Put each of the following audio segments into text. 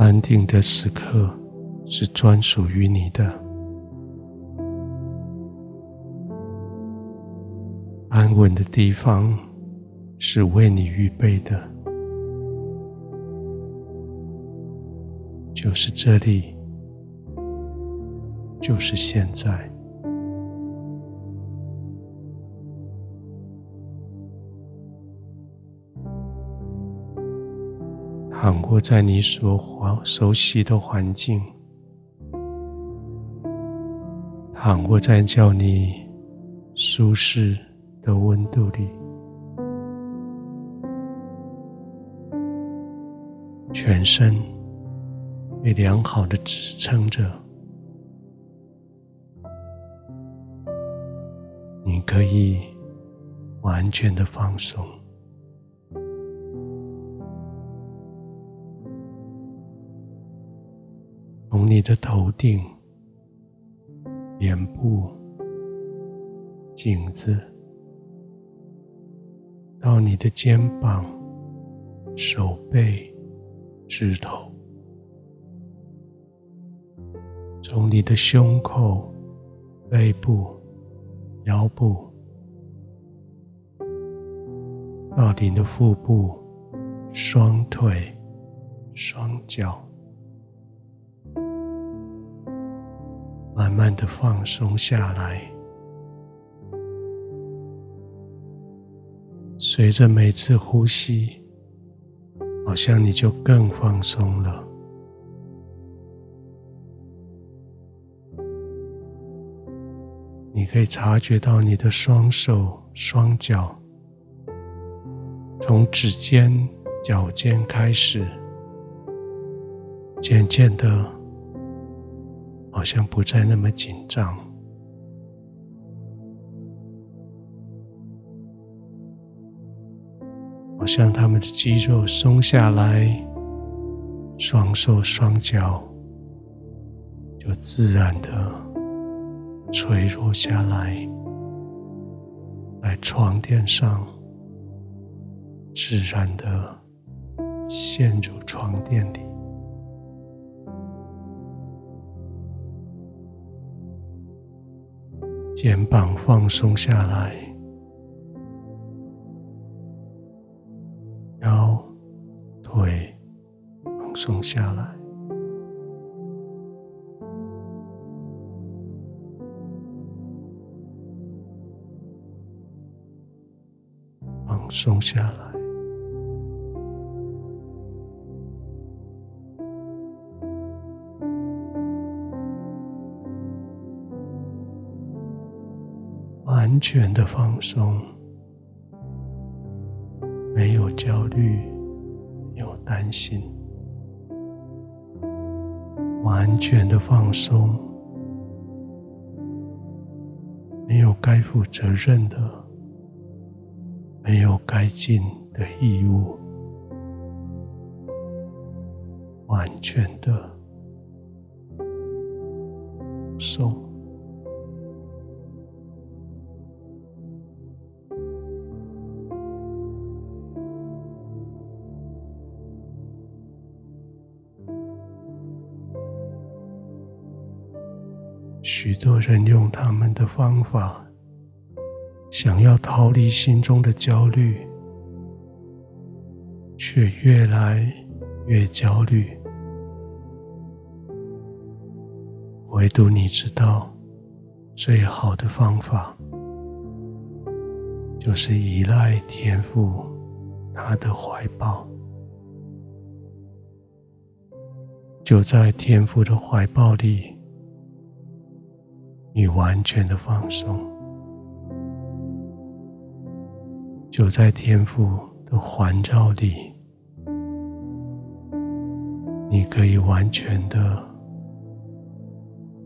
安定的时刻是专属于你的，安稳的地方是为你预备的，就是这里，就是现在。躺卧在你所熟悉的环境，躺卧在叫你舒适的温度里，全身被良好的支撑着，你可以完全的放松。你的头顶、脸部、颈子，到你的肩膀、手背、指头，从你的胸口、背部、腰部，到你的腹部、双腿、双脚。慢慢的放松下来，随着每次呼吸，好像你就更放松了。你可以察觉到你的双手、双脚，从指尖、脚尖开始，渐渐的。好像不再那么紧张，好像他们的肌肉松下来，双手双脚就自然的垂落下来，在床垫上自然的陷入床垫里。肩膀放松下来，腰、腿放松下来，放松下来。全的放松，没有焦虑，有担心，完全的放松，没有该负责任的，没有该尽的义务，完全的松。许多人用他们的方法，想要逃离心中的焦虑，却越来越焦虑。唯独你知道，最好的方法，就是依赖天父他的怀抱，就在天父的怀抱里。你完全的放松，就在天父的环绕里，你可以完全的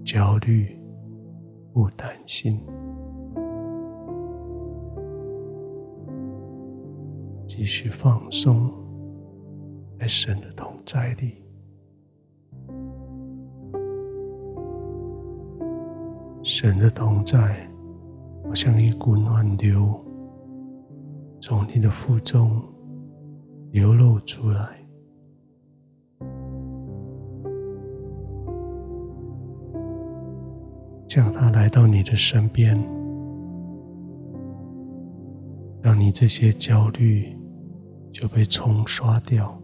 焦虑，不担心，继续放松在神的同在里。神的同在，好像一股暖流，从你的腹中流露出来。叫他来到你的身边，让你这些焦虑就被冲刷掉，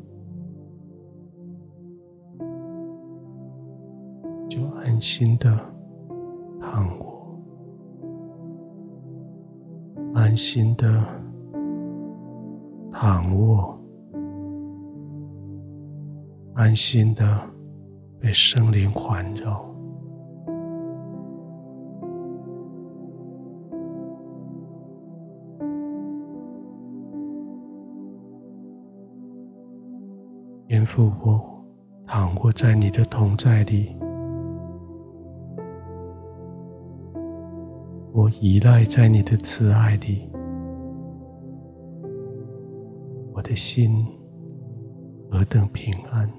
就安心的。躺卧，安心的躺卧，安心的被圣灵环绕。天父，我躺卧在你的同在里，依赖在你的慈爱里，我的心何等平安！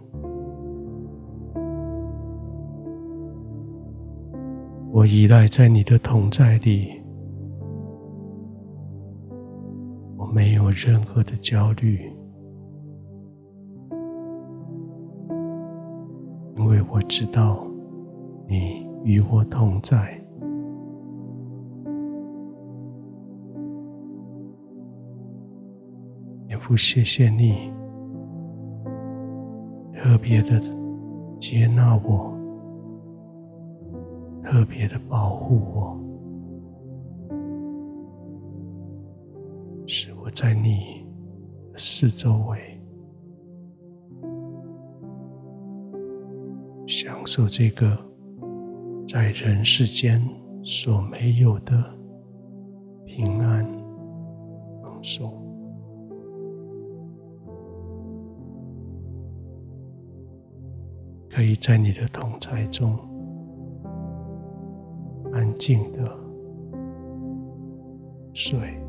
我依赖在你的同在里，我没有任何的焦虑。因为我知道你与我同在，父，谢谢你特别的接纳我，特别的保护我，使我在你的四周围。享受这个在人世间所没有的平安放松，可以在你的同在中安静的睡。